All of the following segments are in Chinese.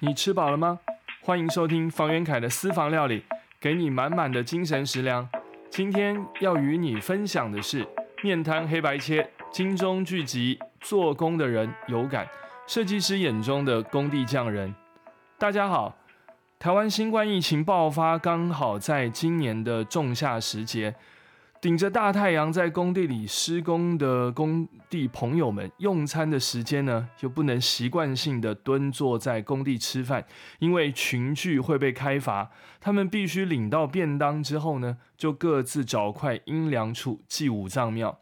你吃饱了吗？欢迎收听房元凯的私房料理，给你满满的精神食粮。今天要与你分享的是面瘫黑白切，金钟聚集做工的人有感，设计师眼中的工地匠人。大家好，台湾新冠疫情爆发，刚好在今年的仲夏时节。顶着大太阳在工地里施工的工地朋友们，用餐的时间呢，又不能习惯性的蹲坐在工地吃饭，因为群聚会被开罚。他们必须领到便当之后呢，就各自找块阴凉处祭五脏庙。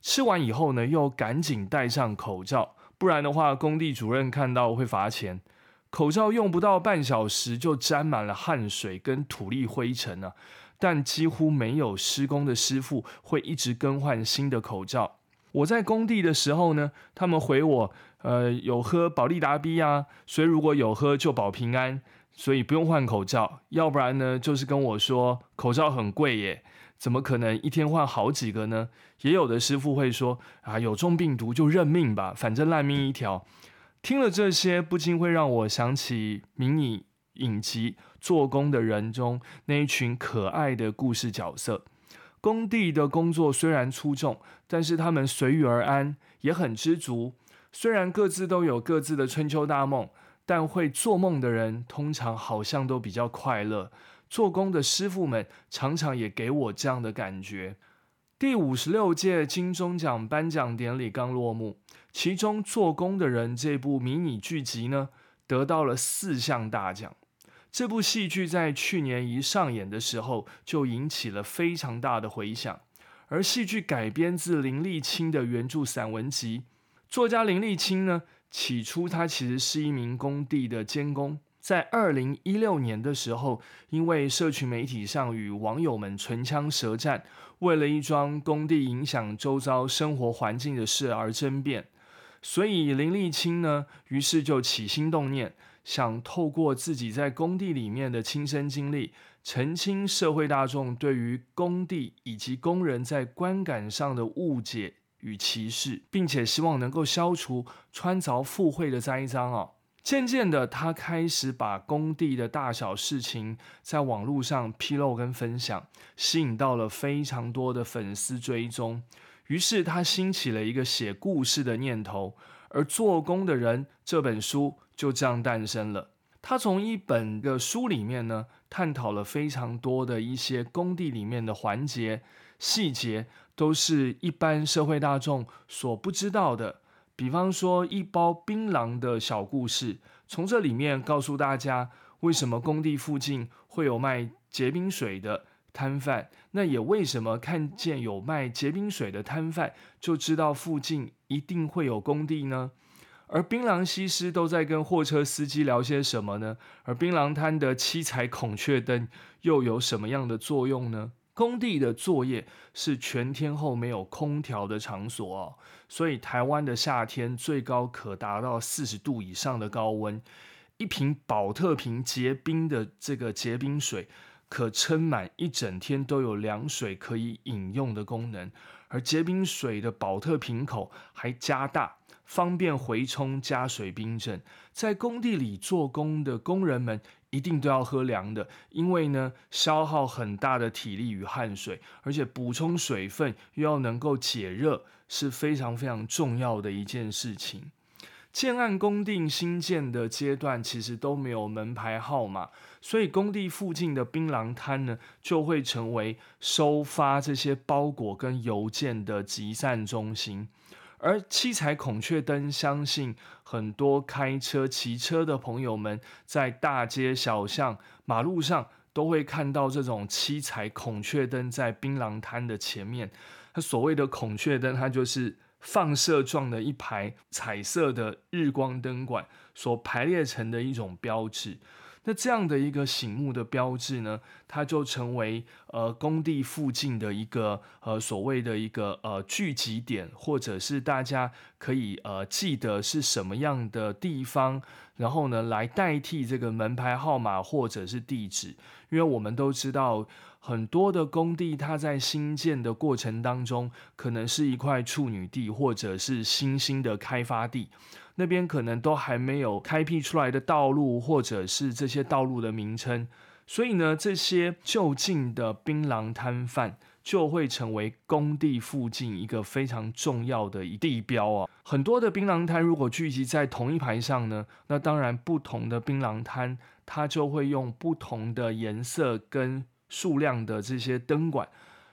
吃完以后呢，又赶紧戴上口罩，不然的话，工地主任看到会罚钱。口罩用不到半小时就沾满了汗水跟土粒灰尘啊！但几乎没有施工的师傅会一直更换新的口罩。我在工地的时候呢，他们回我，呃，有喝保利达 B 啊，所以如果有喝就保平安，所以不用换口罩。要不然呢，就是跟我说口罩很贵耶，怎么可能一天换好几个呢？也有的师傅会说啊，有中病毒就认命吧，反正烂命一条。听了这些，不禁会让我想起迷你影集《做工的人》中那一群可爱的故事角色。工地的工作虽然出众，但是他们随遇而安，也很知足。虽然各自都有各自的春秋大梦，但会做梦的人通常好像都比较快乐。做工的师傅们常常也给我这样的感觉。第五十六届金钟奖颁奖典礼刚落幕，其中《做工的人》这部迷你剧集呢，得到了四项大奖。这部戏剧在去年一上演的时候，就引起了非常大的回响。而戏剧改编自林立清的原著散文集，作家林立清呢，起初他其实是一名工地的监工。在二零一六年的时候，因为社群媒体上与网友们唇枪舌战，为了一桩工地影响周遭生活环境的事而争辩，所以林立清呢，于是就起心动念，想透过自己在工地里面的亲身经历，澄清社会大众对于工地以及工人在观感上的误解与歧视，并且希望能够消除穿凿附会的栽赃哦。渐渐的，他开始把工地的大小事情在网络上披露跟分享，吸引到了非常多的粉丝追踪。于是，他兴起了一个写故事的念头，而《做工的人》这本书就这样诞生了。他从一本的书里面呢，探讨了非常多的一些工地里面的环节细节，都是一般社会大众所不知道的。比方说一包槟榔的小故事，从这里面告诉大家为什么工地附近会有卖结冰水的摊贩，那也为什么看见有卖结冰水的摊贩就知道附近一定会有工地呢？而槟榔西施都在跟货车司机聊些什么呢？而槟榔摊的七彩孔雀灯又有什么样的作用呢？工地的作业是全天候没有空调的场所哦，所以台湾的夏天最高可达到四十度以上的高温。一瓶保特瓶结冰的这个结冰水，可撑满一整天都有凉水可以饮用的功能。而结冰水的保特瓶口还加大，方便回冲加水冰镇。在工地里做工的工人们。一定都要喝凉的，因为呢，消耗很大的体力与汗水，而且补充水分又要能够解热，是非常非常重要的一件事情。建案工地新建的阶段，其实都没有门牌号码，所以工地附近的槟榔摊呢，就会成为收发这些包裹跟邮件的集散中心。而七彩孔雀灯，相信很多开车、骑车的朋友们，在大街小巷、马路上都会看到这种七彩孔雀灯在槟榔摊的前面。它所谓的孔雀灯，它就是放射状的一排彩色的日光灯管所排列成的一种标志。那这样的一个醒目的标志呢，它就成为呃工地附近的一个呃所谓的一个呃聚集点，或者是大家可以呃记得是什么样的地方，然后呢来代替这个门牌号码或者是地址，因为我们都知道很多的工地，它在新建的过程当中，可能是一块处女地，或者是新兴的开发地，那边可能都还没有开辟出来的道路，或者是这些道路的名称。所以呢，这些就近的槟榔摊贩就会成为工地附近一个非常重要的一地标啊。很多的槟榔摊如果聚集在同一排上呢，那当然不同的槟榔摊它就会用不同的颜色跟数量的这些灯管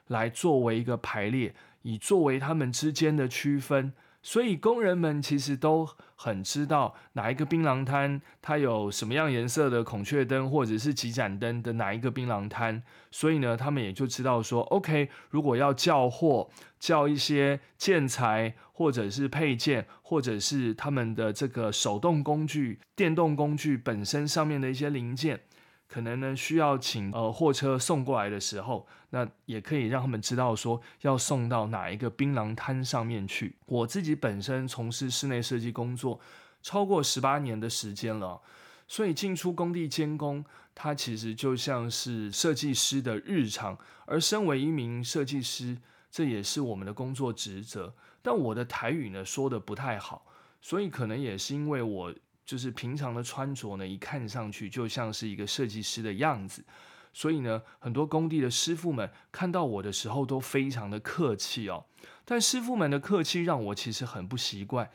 来作为一个排列，以作为他们之间的区分。所以工人们其实都很知道哪一个槟榔摊它有什么样颜色的孔雀灯或者是几盏灯的哪一个槟榔摊，所以呢，他们也就知道说，OK，如果要叫货、叫一些建材或者是配件，或者是他们的这个手动工具、电动工具本身上面的一些零件。可能呢，需要请呃货车送过来的时候，那也可以让他们知道说要送到哪一个槟榔摊上面去。我自己本身从事室内设计工作超过十八年的时间了，所以进出工地监工，它其实就像是设计师的日常。而身为一名设计师，这也是我们的工作职责。但我的台语呢说的不太好，所以可能也是因为我。就是平常的穿着呢，一看上去就像是一个设计师的样子，所以呢，很多工地的师傅们看到我的时候都非常的客气哦。但师傅们的客气让我其实很不习惯，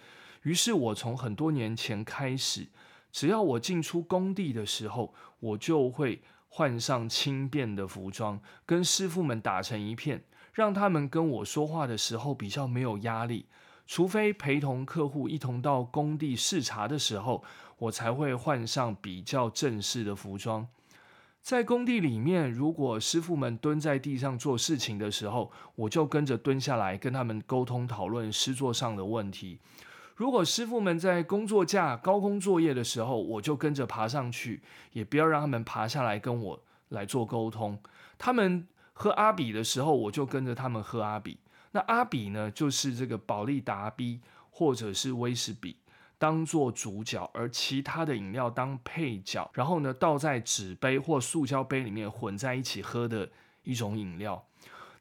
于是我从很多年前开始，只要我进出工地的时候，我就会换上轻便的服装，跟师傅们打成一片，让他们跟我说话的时候比较没有压力。除非陪同客户一同到工地视察的时候，我才会换上比较正式的服装。在工地里面，如果师傅们蹲在地上做事情的时候，我就跟着蹲下来跟他们沟通讨论师作上的问题；如果师傅们在工作架高空作业的时候，我就跟着爬上去，也不要让他们爬下来跟我来做沟通。他们喝阿比的时候，我就跟着他们喝阿比。那阿比呢，就是这个宝利达 B 或者是威士比当做主角，而其他的饮料当配角，然后呢倒在纸杯或塑胶杯里面混在一起喝的一种饮料。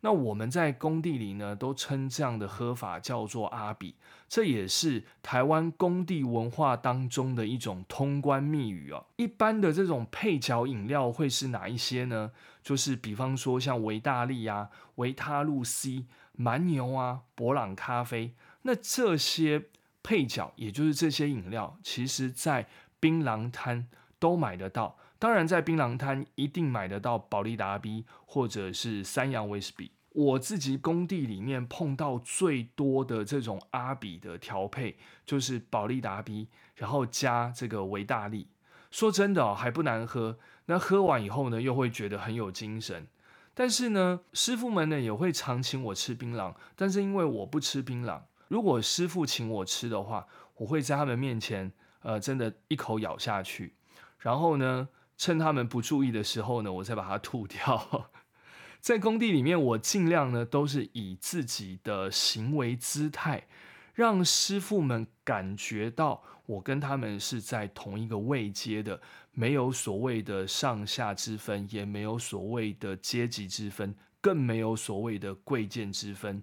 那我们在工地里呢，都称这样的喝法叫做阿比，这也是台湾工地文化当中的一种通关密语哦。一般的这种配角饮料会是哪一些呢？就是比方说像维大利啊、维他露 C。蛮牛啊，博朗咖啡，那这些配角，也就是这些饮料，其实在槟榔摊都买得到。当然，在槟榔摊一定买得到宝利达 B 或者是三洋威士比。我自己工地里面碰到最多的这种阿比的调配，就是宝利达 B，然后加这个维大利。说真的哦，还不难喝。那喝完以后呢，又会觉得很有精神。但是呢，师傅们呢也会常请我吃槟榔，但是因为我不吃槟榔，如果师傅请我吃的话，我会在他们面前，呃，真的一口咬下去，然后呢，趁他们不注意的时候呢，我再把它吐掉。在工地里面，我尽量呢都是以自己的行为姿态。让师傅们感觉到我跟他们是在同一个位阶的，没有所谓的上下之分，也没有所谓的阶级之分，更没有所谓的贵贱之分。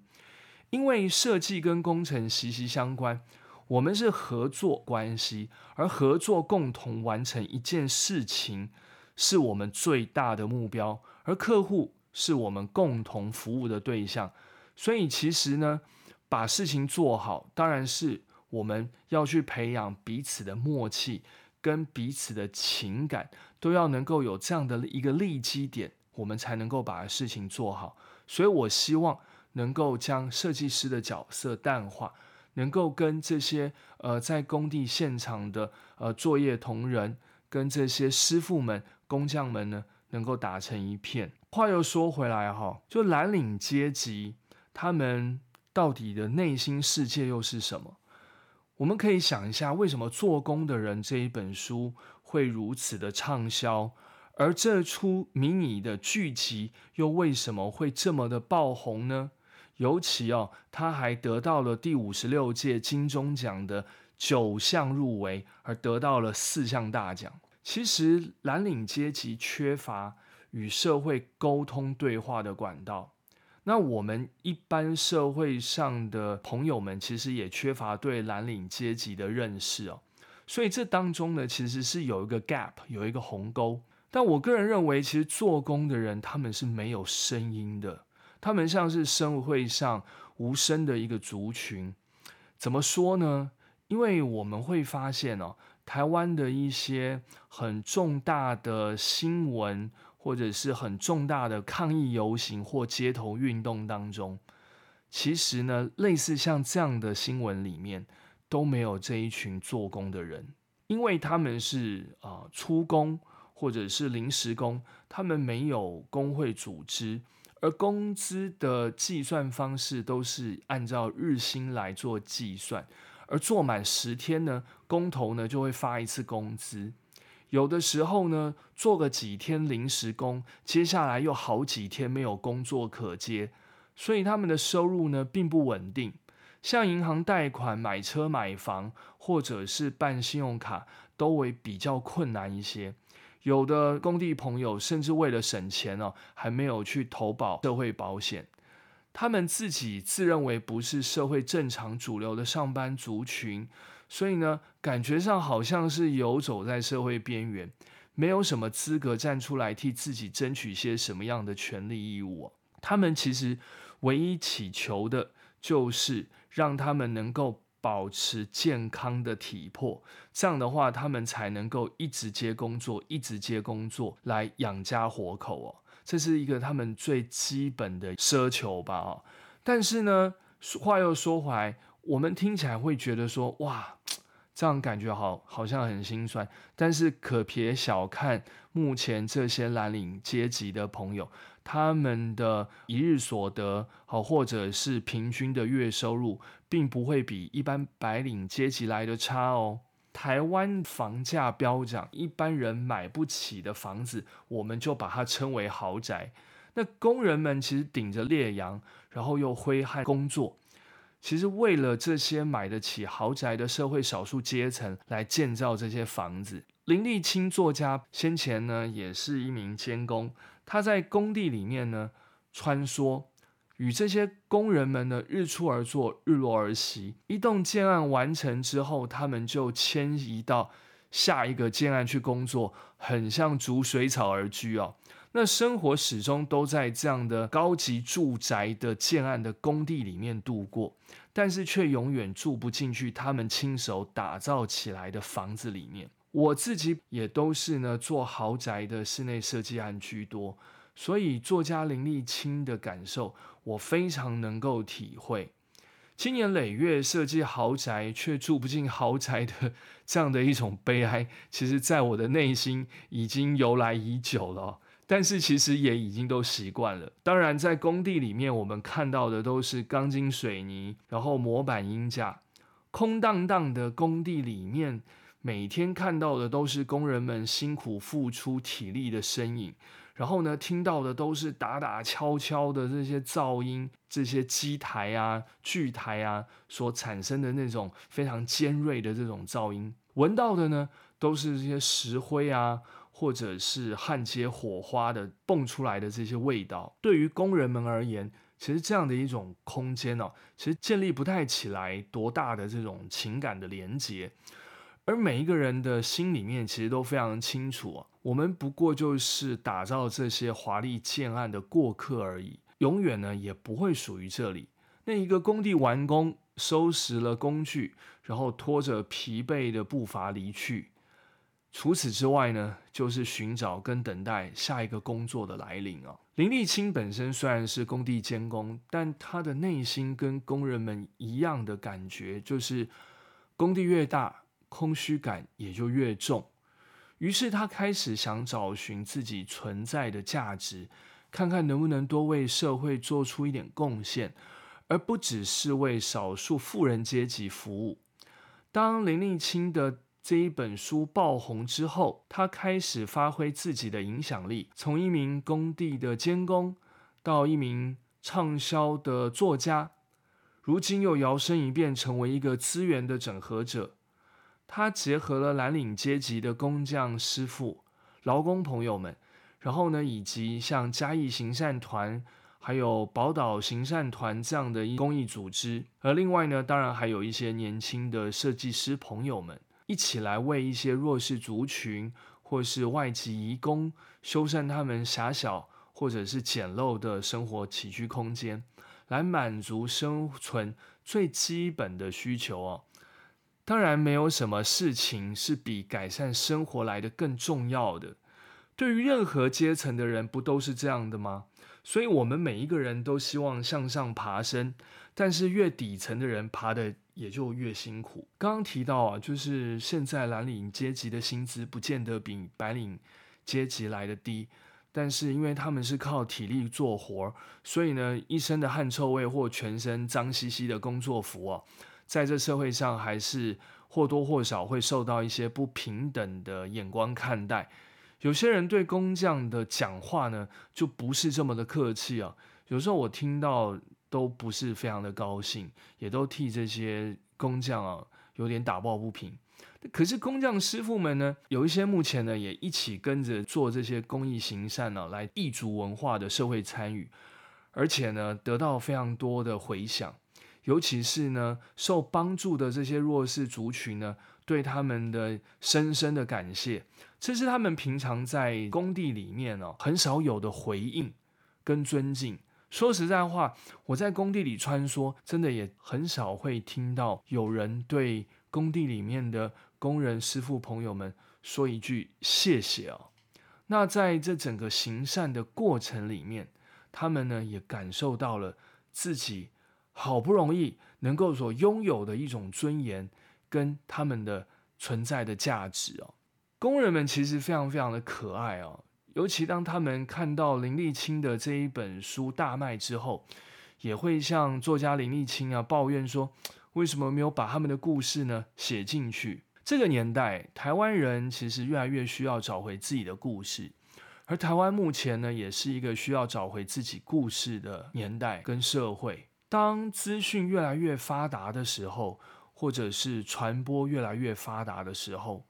因为设计跟工程息息相关，我们是合作关系，而合作共同完成一件事情是我们最大的目标，而客户是我们共同服务的对象。所以其实呢。把事情做好，当然是我们要去培养彼此的默契跟彼此的情感，都要能够有这样的一个利基点，我们才能够把事情做好。所以我希望能够将设计师的角色淡化，能够跟这些呃在工地现场的呃作业同仁，跟这些师傅们、工匠们呢，能够打成一片。话又说回来哈，就蓝领阶级他们。到底的内心世界又是什么？我们可以想一下，为什么《做工的人》这一本书会如此的畅销，而这出迷你的剧集又为什么会这么的爆红呢？尤其哦，他还得到了第五十六届金钟奖的九项入围，而得到了四项大奖。其实蓝领阶级缺乏与社会沟通对话的管道。那我们一般社会上的朋友们，其实也缺乏对蓝领阶级的认识哦。所以这当中呢，其实是有一个 gap，有一个鸿沟。但我个人认为，其实做工的人他们是没有声音的，他们像是社会上无声的一个族群。怎么说呢？因为我们会发现哦，台湾的一些很重大的新闻，或者是很重大的抗议游行或街头运动当中，其实呢，类似像这样的新闻里面。都没有这一群做工的人，因为他们是啊出工或者是临时工，他们没有工会组织，而工资的计算方式都是按照日薪来做计算，而做满十天呢，工头呢就会发一次工资，有的时候呢做个几天临时工，接下来又好几天没有工作可接，所以他们的收入呢并不稳定。像银行贷款、买车、买房，或者是办信用卡，都为比较困难一些。有的工地朋友甚至为了省钱哦，还没有去投保社会保险。他们自己自认为不是社会正常主流的上班族群，所以呢，感觉上好像是游走在社会边缘，没有什么资格站出来替自己争取些什么样的权利义务。他们其实唯一祈求的就是。让他们能够保持健康的体魄，这样的话，他们才能够一直接工作，一直接工作来养家活口哦。这是一个他们最基本的奢求吧哦。但是呢，话又说回来，我们听起来会觉得说，哇。这样感觉好，好像很心酸。但是可别小看目前这些蓝领阶级的朋友，他们的一日所得，好或者是平均的月收入，并不会比一般白领阶级来的差哦。台湾房价飙涨，一般人买不起的房子，我们就把它称为豪宅。那工人们其实顶着烈阳，然后又挥汗工作。其实为了这些买得起豪宅的社会少数阶层来建造这些房子。林立清作家先前呢也是一名监工，他在工地里面呢穿梭，与这些工人们呢日出而作，日落而息。一栋建案完成之后，他们就迁移到下一个建案去工作，很像逐水草而居哦。那生活始终都在这样的高级住宅的建案的工地里面度过，但是却永远住不进去他们亲手打造起来的房子里面。我自己也都是呢做豪宅的室内设计案居多，所以作家林立清的感受我非常能够体会。经年累月设计豪宅却住不进豪宅的这样的一种悲哀，其实在我的内心已经由来已久了。但是其实也已经都习惯了。当然，在工地里面，我们看到的都是钢筋水泥，然后模板鹰架，空荡荡的工地里面，每天看到的都是工人们辛苦付出体力的身影。然后呢，听到的都是打打敲敲的这些噪音，这些机台啊、锯台啊所产生的那种非常尖锐的这种噪音。闻到的呢，都是这些石灰啊。或者是焊接火花的蹦出来的这些味道，对于工人们而言，其实这样的一种空间呢，其实建立不太起来多大的这种情感的连接。而每一个人的心里面，其实都非常清楚啊，我们不过就是打造这些华丽建案的过客而已，永远呢也不会属于这里。那一个工地完工，收拾了工具，然后拖着疲惫的步伐离去。除此之外呢，就是寻找跟等待下一个工作的来临啊。林立清本身虽然是工地监工，但他的内心跟工人们一样的感觉，就是工地越大，空虚感也就越重。于是他开始想找寻自己存在的价值，看看能不能多为社会做出一点贡献，而不只是为少数富人阶级服务。当林立清的这一本书爆红之后，他开始发挥自己的影响力，从一名工地的监工到一名畅销的作家，如今又摇身一变成为一个资源的整合者。他结合了蓝领阶级的工匠师傅、劳工朋友们，然后呢，以及像嘉义行善团。还有宝岛行善团这样的公益组织，而另外呢，当然还有一些年轻的设计师朋友们，一起来为一些弱势族群或是外籍移工修缮他们狭小或者是简陋的生活起居空间，来满足生存最基本的需求哦。当然，没有什么事情是比改善生活来的更重要的。对于任何阶层的人，不都是这样的吗？所以，我们每一个人都希望向上爬升，但是越底层的人爬的也就越辛苦。刚刚提到啊，就是现在蓝领阶级的薪资不见得比白领阶级来的低，但是因为他们是靠体力做活，所以呢，一身的汗臭味或全身脏兮兮的工作服啊，在这社会上还是或多或少会受到一些不平等的眼光看待。有些人对工匠的讲话呢，就不是这么的客气啊。有时候我听到都不是非常的高兴，也都替这些工匠啊有点打抱不平。可是工匠师傅们呢，有一些目前呢也一起跟着做这些公益行善呢，来异族文化的社会参与，而且呢得到非常多的回响。尤其是呢受帮助的这些弱势族群呢，对他们的深深的感谢。这是他们平常在工地里面哦很少有的回应跟尊敬。说实在话，我在工地里穿梭，真的也很少会听到有人对工地里面的工人师傅朋友们说一句谢谢哦。那在这整个行善的过程里面，他们呢也感受到了自己好不容易能够所拥有的一种尊严跟他们的存在的价值哦。工人们其实非常非常的可爱哦，尤其当他们看到林立清的这一本书大卖之后，也会向作家林立清啊抱怨说，为什么没有把他们的故事呢写进去？这个年代，台湾人其实越来越需要找回自己的故事，而台湾目前呢，也是一个需要找回自己故事的年代跟社会。当资讯越来越发达的时候，或者是传播越来越发达的时候。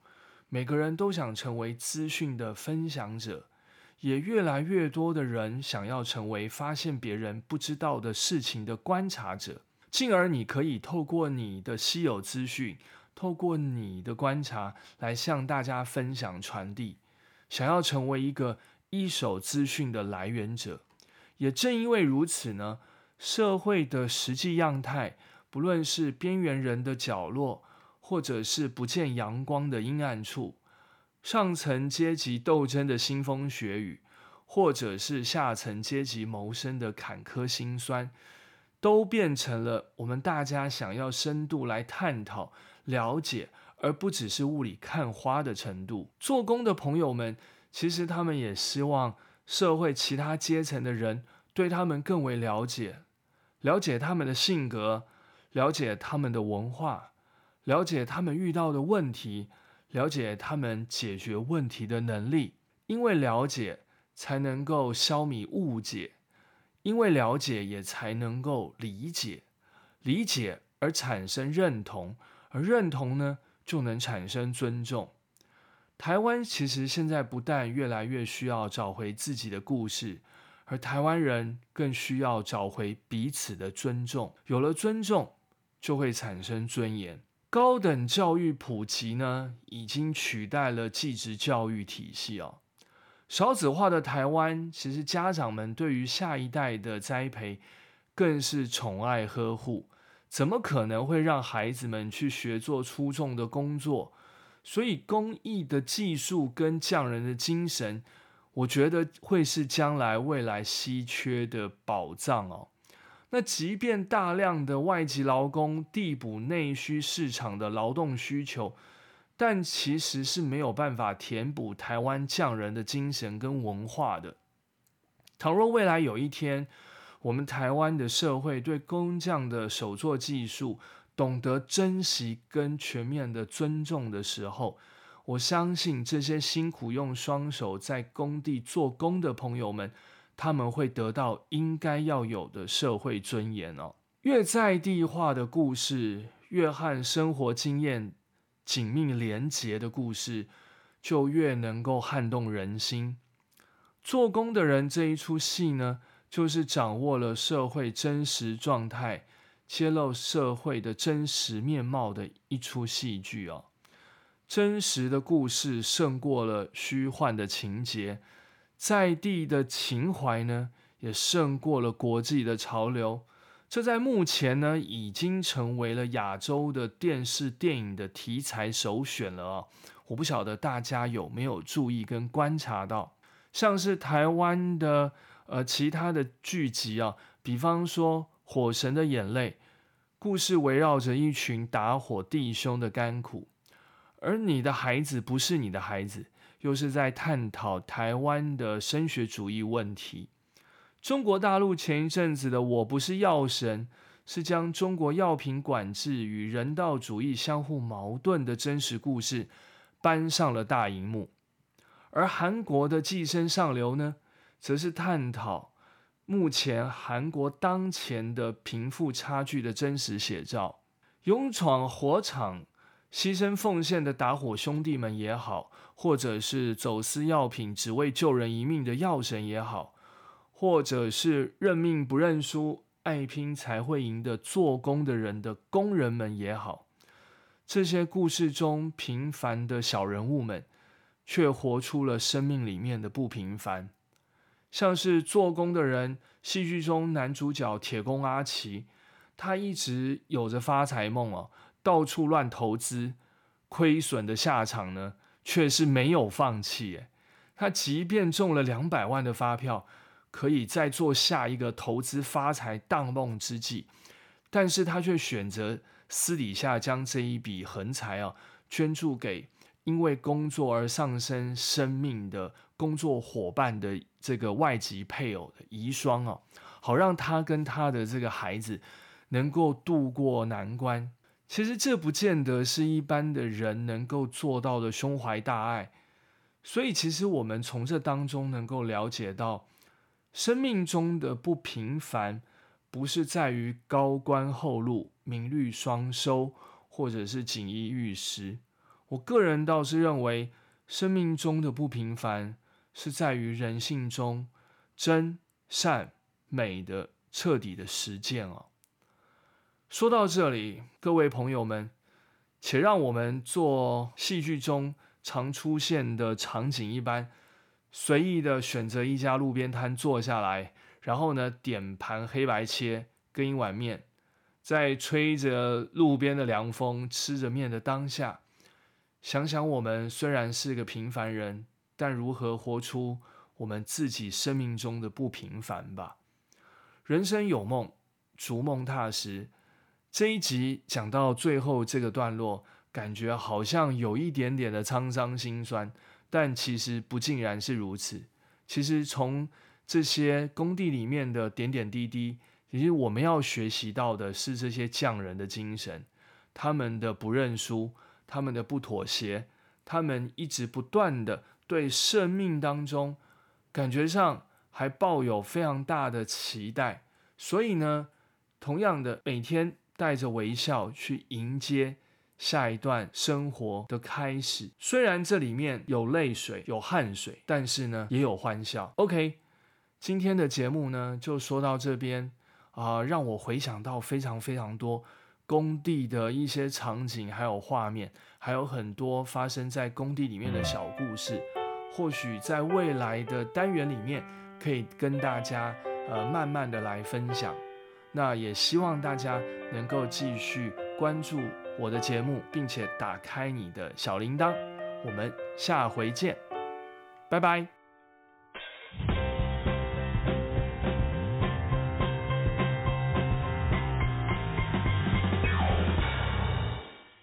每个人都想成为资讯的分享者，也越来越多的人想要成为发现别人不知道的事情的观察者，进而你可以透过你的稀有资讯，透过你的观察来向大家分享传递。想要成为一个一手资讯的来源者，也正因为如此呢，社会的实际样态，不论是边缘人的角落。或者是不见阳光的阴暗处，上层阶级斗争的腥风血雨，或者是下层阶级谋生的坎坷辛酸，都变成了我们大家想要深度来探讨、了解，而不只是雾里看花的程度。做工的朋友们，其实他们也希望社会其他阶层的人对他们更为了解，了解他们的性格，了解他们的文化。了解他们遇到的问题，了解他们解决问题的能力，因为了解才能够消弭误解，因为了解也才能够理解，理解而产生认同，而认同呢就能产生尊重。台湾其实现在不但越来越需要找回自己的故事，而台湾人更需要找回彼此的尊重。有了尊重，就会产生尊严。高等教育普及呢，已经取代了继职教育体系哦。少子化的台湾，其实家长们对于下一代的栽培更是宠爱呵护，怎么可能会让孩子们去学做出众的工作？所以，工艺的技术跟匠人的精神，我觉得会是将来未来稀缺的宝藏哦。那即便大量的外籍劳工递补内需市场的劳动需求，但其实是没有办法填补台湾匠人的精神跟文化的。倘若未来有一天，我们台湾的社会对工匠的手作技术懂得珍惜跟全面的尊重的时候，我相信这些辛苦用双手在工地做工的朋友们。他们会得到应该要有的社会尊严哦。越在地化的故事，越和生活经验紧密连结的故事，就越能够撼动人心。做工的人这一出戏呢，就是掌握了社会真实状态，揭露社会的真实面貌的一出戏剧哦。真实的故事胜过了虚幻的情节，在地的情怀呢，也胜过了国际的潮流。这在目前呢，已经成为了亚洲的电视电影的题材首选了啊！我不晓得大家有没有注意跟观察到，像是台湾的呃其他的剧集啊，比方说《火神的眼泪》，故事围绕着一群打火弟兄的甘苦，而你的孩子不是你的孩子，又是在探讨台湾的升学主义问题。中国大陆前一阵子的《我不是药神》，是将中国药品管制与人道主义相互矛盾的真实故事搬上了大荧幕；而韩国的《寄生上流》呢，则是探讨目前韩国当前的贫富差距的真实写照。勇闯火场、牺牲奉献的打火兄弟们也好，或者是走私药品只为救人一命的药神也好。或者是认命不认输、爱拼才会赢的做工的人的工人们也好，这些故事中平凡的小人物们，却活出了生命里面的不平凡。像是做工的人，戏剧中男主角铁工阿奇，他一直有着发财梦哦，到处乱投资，亏损的下场呢，却是没有放弃。他即便中了两百万的发票。可以再做下一个投资发财荡梦之计，但是他却选择私底下将这一笔横财啊捐助给因为工作而丧生生命的工作伙伴的这个外籍配偶的遗孀啊，好让他跟他的这个孩子能够渡过难关。其实这不见得是一般的人能够做到的胸怀大爱，所以其实我们从这当中能够了解到。生命中的不平凡，不是在于高官厚禄、名利双收，或者是锦衣玉食。我个人倒是认为，生命中的不平凡，是在于人性中真善美的彻底的实践哦。说到这里，各位朋友们，且让我们做戏剧中常出现的场景一般。随意的选择一家路边摊坐下来，然后呢点盘黑白切跟一碗面，在吹着路边的凉风、吃着面的当下，想想我们虽然是个平凡人，但如何活出我们自己生命中的不平凡吧。人生有梦，逐梦踏实。这一集讲到最后这个段落，感觉好像有一点点的沧桑心酸。但其实不尽然是如此。其实从这些工地里面的点点滴滴，其实我们要学习到的是这些匠人的精神，他们的不认输，他们的不妥协，他们一直不断的对生命当中感觉上还抱有非常大的期待。所以呢，同样的每天带着微笑去迎接。下一段生活的开始，虽然这里面有泪水、有汗水，但是呢，也有欢笑。OK，今天的节目呢，就说到这边啊，让我回想到非常非常多工地的一些场景，还有画面，还有很多发生在工地里面的小故事。或许在未来的单元里面，可以跟大家呃慢慢的来分享。那也希望大家能够继续关注。我的节目，并且打开你的小铃铛，我们下回见，拜拜。